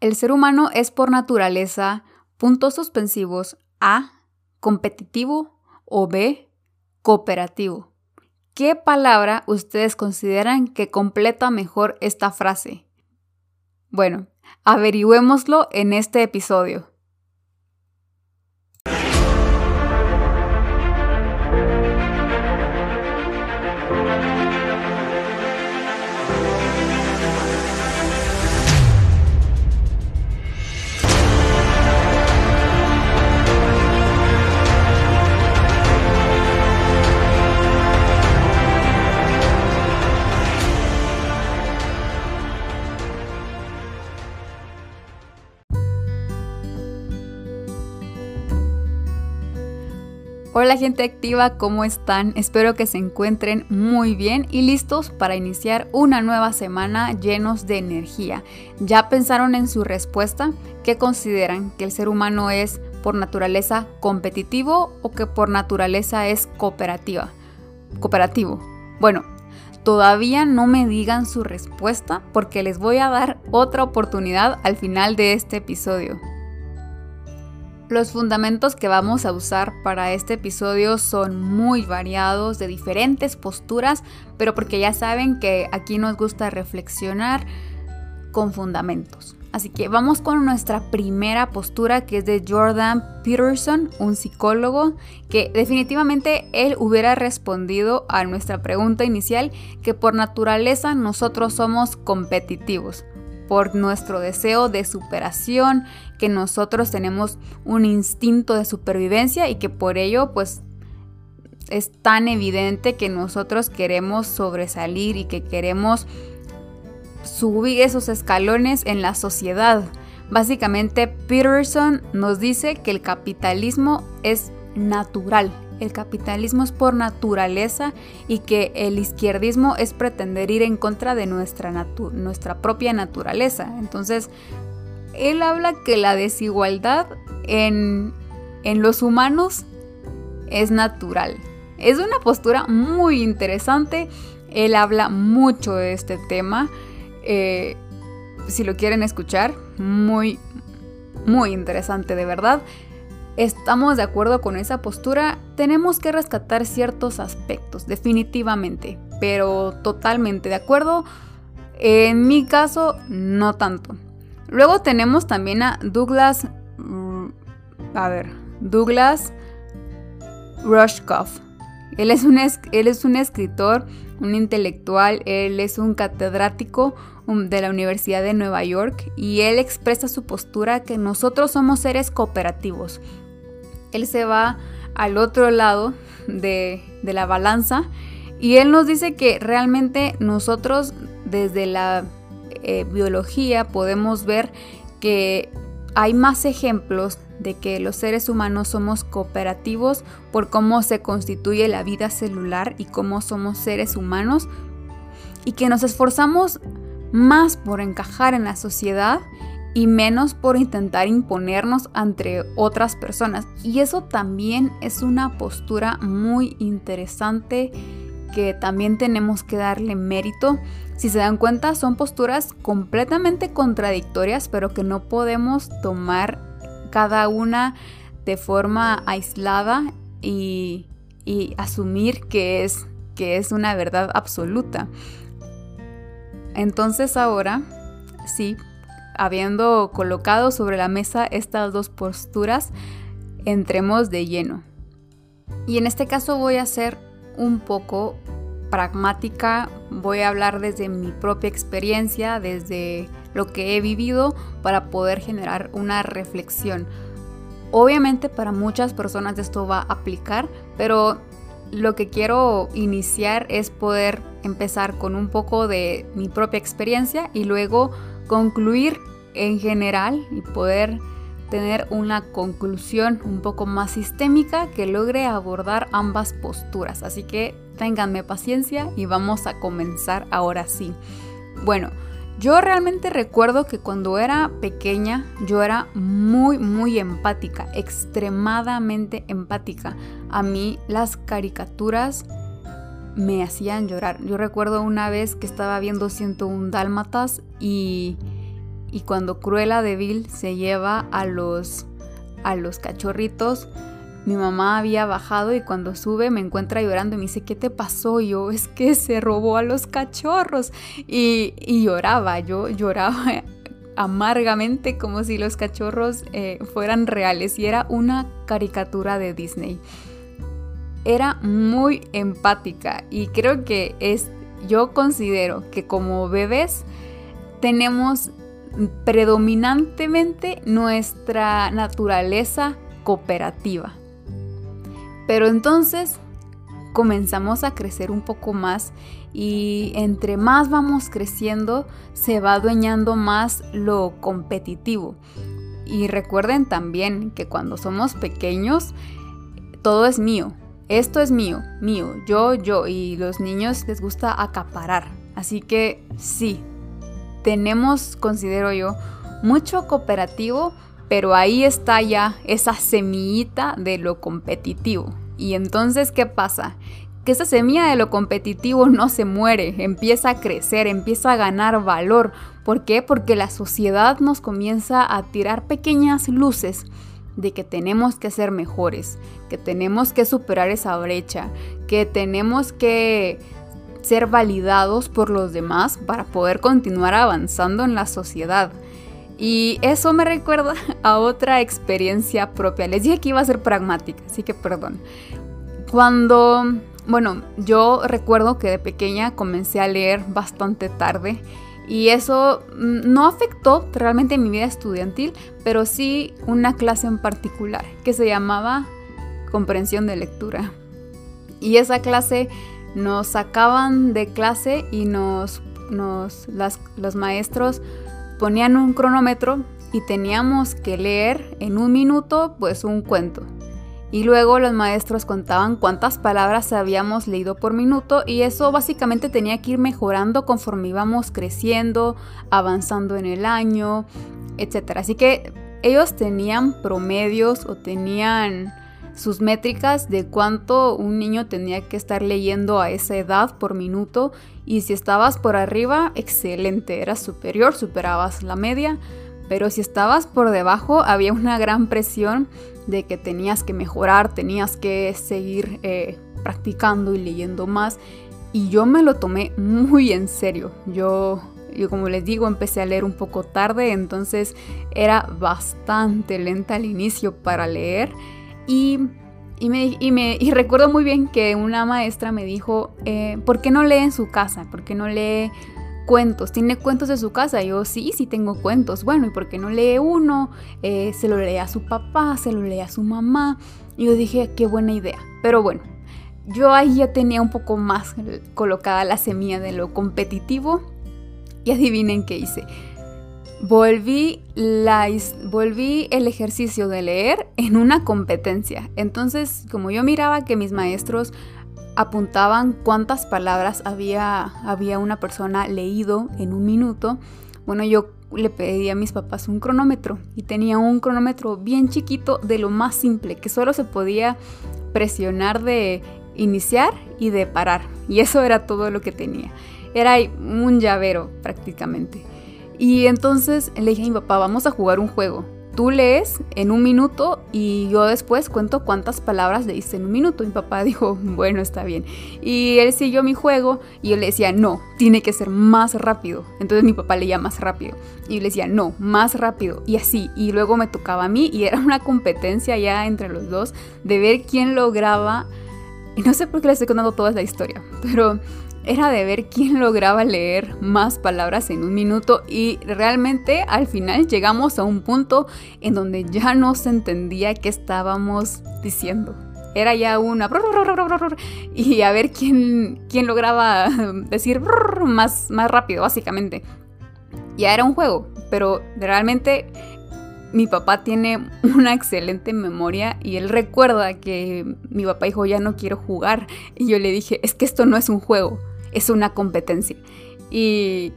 El ser humano es por naturaleza, puntos suspensivos, A, competitivo o B, cooperativo. ¿Qué palabra ustedes consideran que completa mejor esta frase? Bueno, averigüémoslo en este episodio. Hola gente activa, ¿cómo están? Espero que se encuentren muy bien y listos para iniciar una nueva semana llenos de energía. ¿Ya pensaron en su respuesta? ¿Qué consideran? ¿Que el ser humano es por naturaleza competitivo o que por naturaleza es cooperativa? Cooperativo. Bueno, todavía no me digan su respuesta porque les voy a dar otra oportunidad al final de este episodio. Los fundamentos que vamos a usar para este episodio son muy variados, de diferentes posturas, pero porque ya saben que aquí nos gusta reflexionar con fundamentos. Así que vamos con nuestra primera postura que es de Jordan Peterson, un psicólogo, que definitivamente él hubiera respondido a nuestra pregunta inicial que por naturaleza nosotros somos competitivos por nuestro deseo de superación, que nosotros tenemos un instinto de supervivencia y que por ello pues es tan evidente que nosotros queremos sobresalir y que queremos subir esos escalones en la sociedad. Básicamente Peterson nos dice que el capitalismo es natural, el capitalismo es por naturaleza y que el izquierdismo es pretender ir en contra de nuestra, nuestra propia naturaleza. Entonces, él habla que la desigualdad en, los humanos es natural. Es una postura muy interesante. Él habla mucho de este tema. Eh, si lo quieren escuchar, muy, muy interesante de verdad estamos de acuerdo con esa postura, tenemos que rescatar ciertos aspectos, definitivamente, pero totalmente de acuerdo. En mi caso, no tanto. Luego tenemos también a Douglas, mm, a ver, Douglas Rushkoff. Él es, un, él es un escritor, un intelectual, él es un catedrático um, de la Universidad de Nueva York y él expresa su postura que nosotros somos seres cooperativos, él se va al otro lado de, la balanza y él nos dice que realmente nosotros desde la eh, biología podemos ver que hay más ejemplos de que los seres humanos somos cooperativos por cómo se constituye la vida celular y cómo somos seres humanos y que nos esforzamos más por encajar en la sociedad y menos por intentar imponernos entre otras personas. Y eso también es una postura muy interesante que también tenemos que darle mérito. Si se dan cuenta, son posturas completamente contradictorias, pero que no podemos tomar cada una de forma aislada y, y asumir que es, que es una verdad absoluta. Entonces ahora, sí, habiendo colocado sobre la mesa estas dos posturas, entremos de lleno. Y en este caso voy a ser un poco pragmática, voy a hablar desde mi propia experiencia, desde lo que he vivido para poder generar una reflexión. Obviamente para muchas personas esto va a aplicar, pero lo que quiero iniciar es poder empezar con un poco de mi propia experiencia y luego concluir en general y poder tener una conclusión un poco más sistémica que logre abordar ambas posturas. Así que ténganme paciencia y vamos a comenzar ahora sí. Bueno, yo realmente recuerdo que cuando era pequeña yo era muy muy empática, extremadamente empática. A mí las caricaturas me hacían llorar. Yo recuerdo una vez que estaba viendo 101 dálmatas y y cuando Cruella de Vil se lleva a los, a los cachorritos, mi mamá había bajado y cuando sube me encuentra llorando y me dice, ¿qué te pasó? Y yo, es que se robó a los cachorros. Y, lloraba, yo lloraba amargamente como si los cachorros eh, fueran reales y era una caricatura de Disney. Era muy empática y creo que es, yo considero que como bebés tenemos predominantemente nuestra naturaleza cooperativa. Pero entonces comenzamos a crecer un poco más y entre más vamos creciendo se va adueñando más lo competitivo. Y recuerden también que cuando somos pequeños todo es mío. Esto es mío, mío, yo, yo. Y los niños les gusta acaparar. Así que sí, tenemos, considero yo, mucho cooperativo, pero ahí está ya esa semillita de lo competitivo. Y entonces, ¿qué pasa? Que esa semilla de lo competitivo no se muere, empieza a crecer, empieza a ganar valor. ¿Por qué? Porque la sociedad nos comienza a tirar pequeñas luces de que tenemos que ser mejores, que tenemos que superar esa brecha, que tenemos que ser validados por los demás para poder continuar avanzando en la sociedad. Y eso me recuerda a otra experiencia propia. Les dije que iba a ser pragmática, así que perdón. Cuando, bueno, yo recuerdo que de pequeña comencé a leer bastante tarde y eso mm, no afectó realmente mi vida estudiantil, pero sí una clase en particular que se llamaba comprensión de lectura. Y esa clase nos sacaban de clase y nos, nos los maestros ponían un cronómetro y teníamos que leer en un minuto pues un cuento. Y luego los maestros contaban cuántas palabras habíamos leído por minuto y eso básicamente tenía que ir mejorando conforme íbamos creciendo, avanzando en el año, etc. Así que ellos tenían promedios o tenían sus métricas de cuánto un niño tenía que estar leyendo a esa edad por minuto y si estabas por arriba, excelente, eras superior, superabas la media, pero si estabas por debajo había una gran presión de que tenías que mejorar, tenías que seguir eh, practicando y leyendo más y yo me lo tomé muy en serio. Yo yo como les digo, empecé a leer un poco tarde, entonces era bastante lenta al inicio para leer y, me, y, recuerdo muy bien que una maestra me dijo, eh, ¿por qué no lee en su casa? ¿Por qué no lee cuentos? ¿Tiene cuentos de su casa? yo sí, sí tengo cuentos. Bueno, ¿y por qué no lee uno? Eh, se lo lee a su papá, se lo lee a su mamá. Y yo dije, qué buena idea. Pero bueno, yo ahí ya tenía un poco más colocada la semilla de lo competitivo. Y adivinen qué hice volví, la, volví el ejercicio de leer en una competencia. Entonces, como yo miraba que mis maestros apuntaban cuántas palabras había, había una persona leído en un minuto, bueno, yo le pedí a mis papás un cronómetro y tenía un cronómetro bien chiquito de lo más simple, que solo se podía presionar de iniciar y de parar. Y eso era todo lo que tenía. Era un llavero prácticamente. Y entonces le dije a mi papá, vamos a jugar un juego. Tú lees en un minuto y yo después cuento cuántas palabras leíste en un minuto. Mi papá dijo, bueno, está bien. Y él siguió mi juego y yo le decía, no, tiene que ser más rápido. Entonces mi papá leía más rápido. Y yo le decía, no, más rápido. Y así. Y luego me tocaba a mí y era una competencia ya entre los dos de ver quién lograba... Y no sé por qué le estoy contando toda la historia, pero era de ver quién lograba leer más palabras en un minuto y realmente al final llegamos a un punto en donde ya no se entendía qué estábamos diciendo. Era ya una... Y a ver quién, quién lograba decir más, más rápido, básicamente. Ya era un juego, pero realmente mi papá tiene una excelente memoria y él recuerda que mi papá dijo ya no quiero jugar y yo le dije es que esto no es un juego, es una competencia. Y,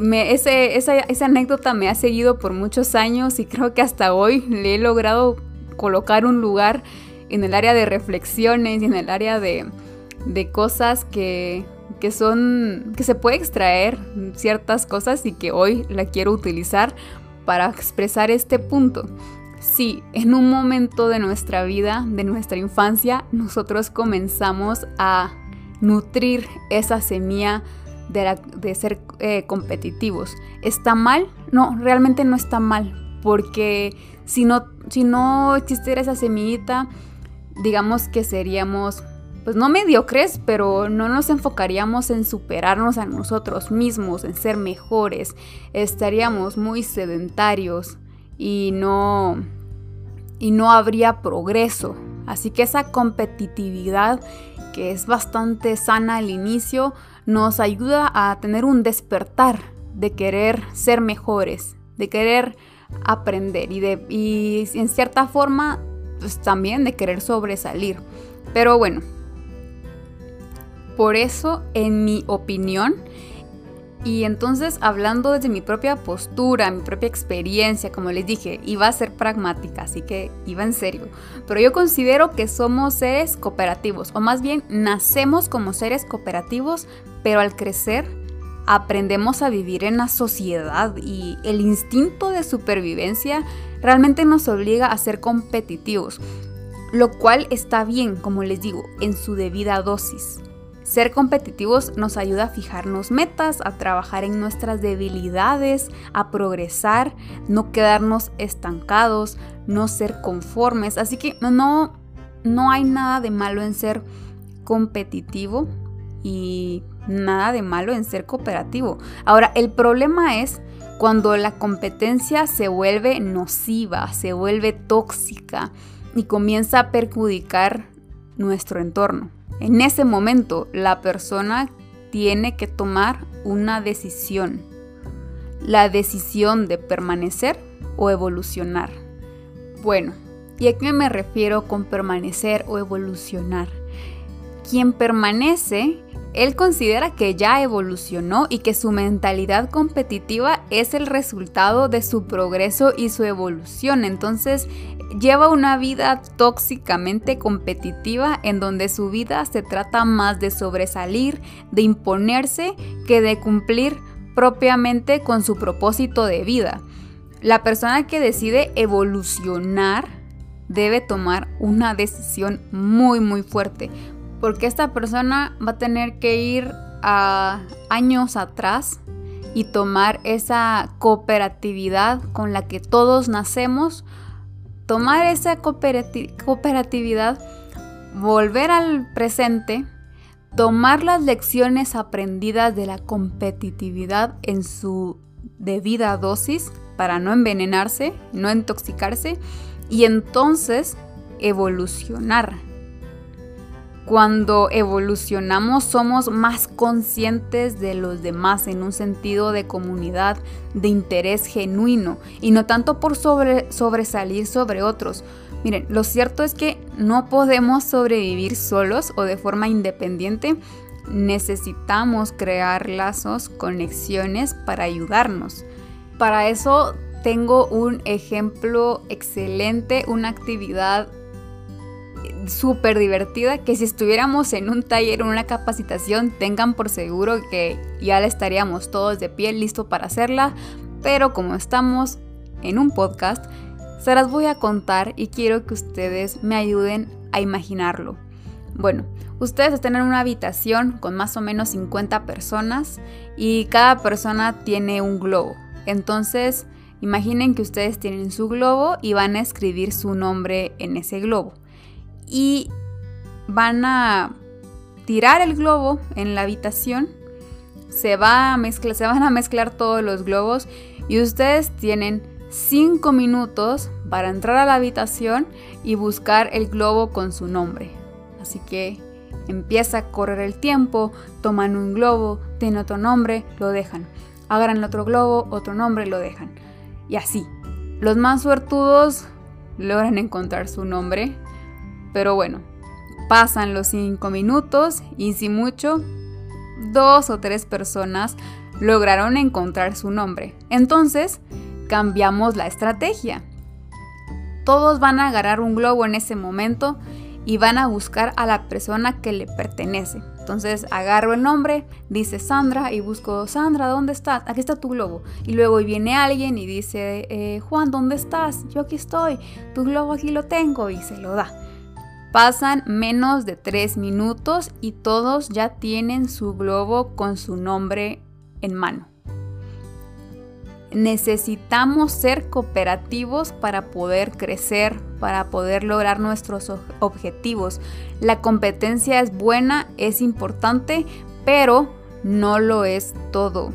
me, ese, esa, anécdota me ha seguido por muchos años y creo que hasta hoy le he logrado colocar un lugar en el área de reflexiones y en el área de, cosas que, que son que se puede extraer ciertas cosas y que hoy la quiero utilizar para expresar este punto. Si en un momento de nuestra vida, de nuestra infancia, nosotros comenzamos a nutrir esa semilla de, ser eh, competitivos. ¿Está mal? No, realmente no está mal, porque si no, si no existiera esa semillita, digamos que seríamos, pues no mediocres, pero no nos enfocaríamos en superarnos a nosotros mismos, en ser mejores, estaríamos muy sedentarios y no, y no habría progreso. Así que esa competitividad que es bastante sana al inicio, nos ayuda a tener un despertar de querer ser mejores, de querer aprender y, de, y en cierta forma pues, también de querer sobresalir. Pero bueno, por eso en mi opinión, y entonces hablando desde mi propia postura, mi propia experiencia, como les dije, iba a ser pragmática, así que iba en serio. Pero yo considero que somos seres cooperativos, o más bien nacemos como seres cooperativos, pero al crecer aprendemos a vivir en la sociedad y el instinto de supervivencia realmente nos obliga a ser competitivos, lo cual está bien, como les digo, en su debida dosis. Ser competitivos nos ayuda a fijarnos metas, a trabajar en nuestras debilidades, a progresar, no quedarnos estancados, no ser conformes. Así que no, no hay nada de malo en ser competitivo y nada de malo en ser cooperativo. Ahora, el problema es cuando la competencia se vuelve nociva, se vuelve tóxica y comienza a perjudicar nuestro entorno. En ese momento la persona tiene que tomar una decisión. La decisión de permanecer o evolucionar. Bueno, ¿y a qué me refiero con permanecer o evolucionar? Quien permanece, él considera que ya evolucionó y que su mentalidad competitiva es el resultado de su progreso y su evolución. Entonces, lleva una vida tóxicamente competitiva en donde su vida se trata más de sobresalir, de imponerse, que de cumplir propiamente con su propósito de vida. La persona que decide evolucionar debe tomar una decisión muy muy fuerte, porque esta persona va a tener que ir a años atrás y tomar esa cooperatividad con la que todos nacemos tomar esa cooperatividad, volver al presente, tomar las lecciones aprendidas de la competitividad en su debida dosis para no envenenarse, no intoxicarse y entonces evolucionar cuando evolucionamos somos más conscientes de los demás en un sentido de comunidad, de interés genuino y no tanto por sobresalir sobre otros. Miren, lo cierto es que no podemos sobrevivir solos o de forma independiente. Necesitamos crear lazos, conexiones para ayudarnos. Para eso tengo un ejemplo excelente, una actividad súper divertida que si estuviéramos en un taller o una capacitación tengan por seguro que ya estaríamos todos de pie listo para hacerla, pero como estamos en un podcast, se las voy a contar y quiero que ustedes me ayuden a imaginarlo. Bueno, ustedes están en una habitación con más o menos 50 personas y cada persona tiene un globo. Entonces, imaginen que ustedes tienen su globo y van a escribir su nombre en ese globo y van a tirar el globo en la habitación. Se, va a mezclar, se van a mezclar todos los globos y ustedes tienen 5 minutos para entrar a la habitación y buscar el globo con su nombre. Así que empieza a correr el tiempo, toman un globo, tiene otro nombre, lo dejan. Agarran otro globo, otro nombre, lo dejan. Y así. Los más suertudos logran encontrar su nombre pero bueno, pasan los cinco minutos y si mucho, dos o tres personas lograron encontrar su nombre. Entonces, cambiamos la estrategia. Todos van a agarrar un globo en ese momento y van a buscar a la persona que le pertenece. Entonces agarro el nombre, dice Sandra y busco, Sandra, ¿dónde estás? Aquí está tu globo. Y luego viene alguien y dice, eh, Juan, ¿dónde estás? Yo aquí estoy, tu globo aquí lo tengo y se lo da. Pasan menos de tres minutos y todos ya tienen su globo con su nombre en mano. Necesitamos ser cooperativos para poder crecer, para poder lograr nuestros objetivos. La competencia es buena, es importante, pero no lo es todo.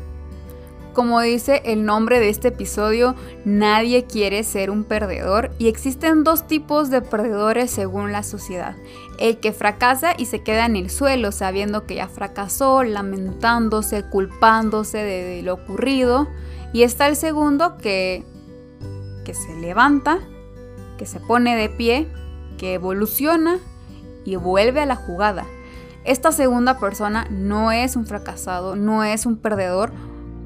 Como dice el nombre de este episodio, nadie quiere ser un perdedor y existen dos tipos de perdedores según la sociedad. El que fracasa y se queda en el suelo sabiendo que ya fracasó, lamentándose, culpándose de, lo ocurrido. Y está el segundo que, que se levanta, que se pone de pie, que evoluciona y vuelve a la jugada. Esta segunda persona no es un fracasado, no es un perdedor,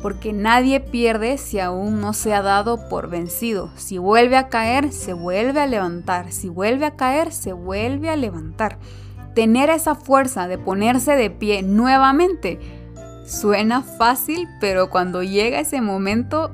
porque nadie pierde si aún no se ha dado por vencido. Si vuelve a caer, se vuelve a levantar. Si vuelve a caer, se vuelve a levantar. Tener esa fuerza de ponerse de pie nuevamente Suena fácil, pero cuando llega ese momento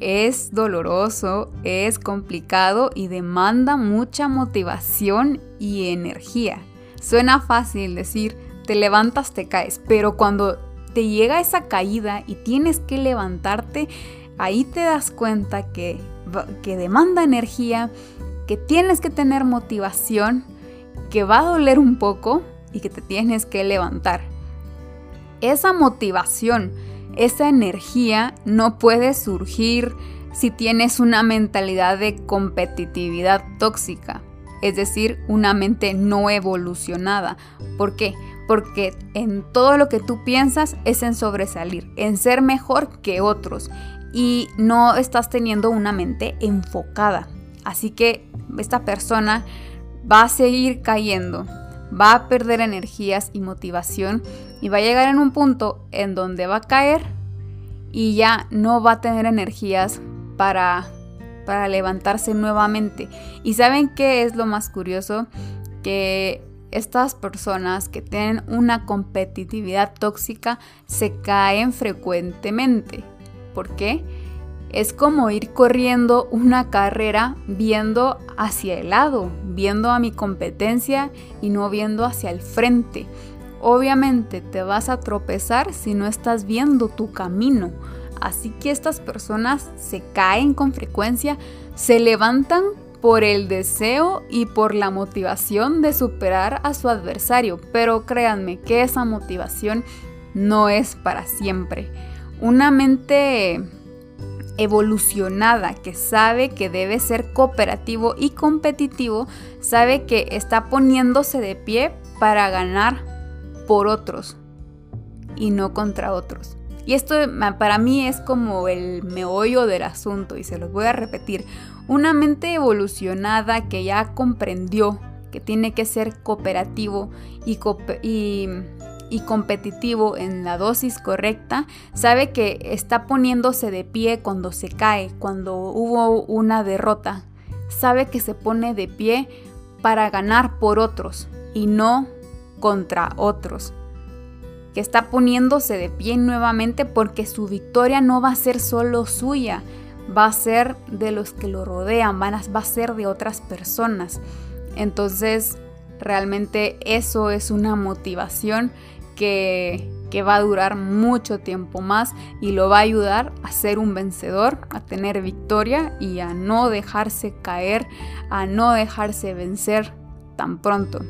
es doloroso, es complicado y demanda mucha motivación y energía. Suena fácil decir, te levantas, te caes, pero cuando te llega esa caída y tienes que levantarte, ahí te das cuenta que, que demanda energía, que tienes que tener motivación, que va a doler un poco y que te tienes que levantar esa motivación, esa energía no puede surgir si tienes una mentalidad de competitividad tóxica, es decir, una mente no evolucionada. ¿Por qué? Porque en todo lo que tú piensas es en sobresalir, en ser mejor que otros y no estás teniendo una mente enfocada. Así que esta persona va a seguir cayendo, va a perder energías y motivación y va a llegar en un punto en donde va a caer y ya no va a tener energías para, para levantarse nuevamente. Y saben qué es lo más curioso? Que estas personas que tienen una competitividad tóxica se caen frecuentemente. ¿Por qué? Es como ir corriendo una carrera viendo hacia el lado, viendo a mi competencia y no viendo hacia el frente. Obviamente te vas a tropezar si no estás viendo tu camino. Así que estas personas se caen con frecuencia, se levantan por el deseo y por la motivación de superar a su adversario. Pero créanme que esa motivación no es para siempre. Una mente evolucionada, que sabe que debe ser cooperativo y competitivo, sabe que está poniéndose de pie para ganar por otros y no contra otros. Y esto para mí es como el meollo del asunto y se los voy a repetir. Una mente evolucionada que ya comprendió que tiene que ser cooperativo y, competitivo en la dosis correcta, sabe que está poniéndose de pie cuando se cae, cuando hubo una derrota. Sabe que se pone de pie para ganar por otros y no contra otros. Que está poniéndose de pie nuevamente porque su victoria no va a ser solo suya, va a ser de los que lo rodean, va a ser de otras personas. Entonces, realmente eso es una motivación que, va a durar mucho tiempo más y lo va a ayudar a ser un vencedor, a tener victoria y a no dejarse caer, a no dejarse vencer tan pronto.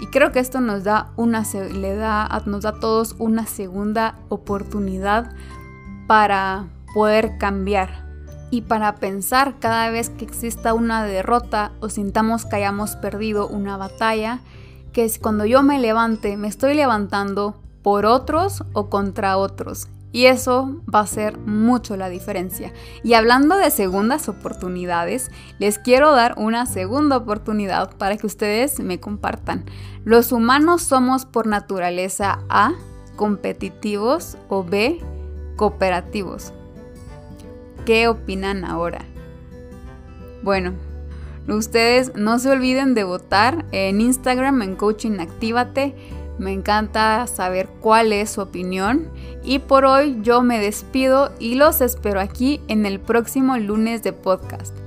Y creo que esto nos da una le da nos da a todos una segunda oportunidad para poder cambiar y para pensar cada vez que exista una derrota o sintamos que hayamos perdido una batalla que es cuando yo me levante, me estoy levantando por otros o contra otros. Y eso va a ser mucho la diferencia. Y hablando de segundas oportunidades, les quiero dar una segunda oportunidad para que ustedes me compartan. Los humanos somos por naturaleza A, competitivos o B, cooperativos. ¿Qué opinan ahora? Bueno, Ustedes no se olviden de votar en Instagram en Coaching Actívate. Me encanta saber cuál es su opinión. Y por hoy yo me despido y los espero aquí en el próximo lunes de podcast.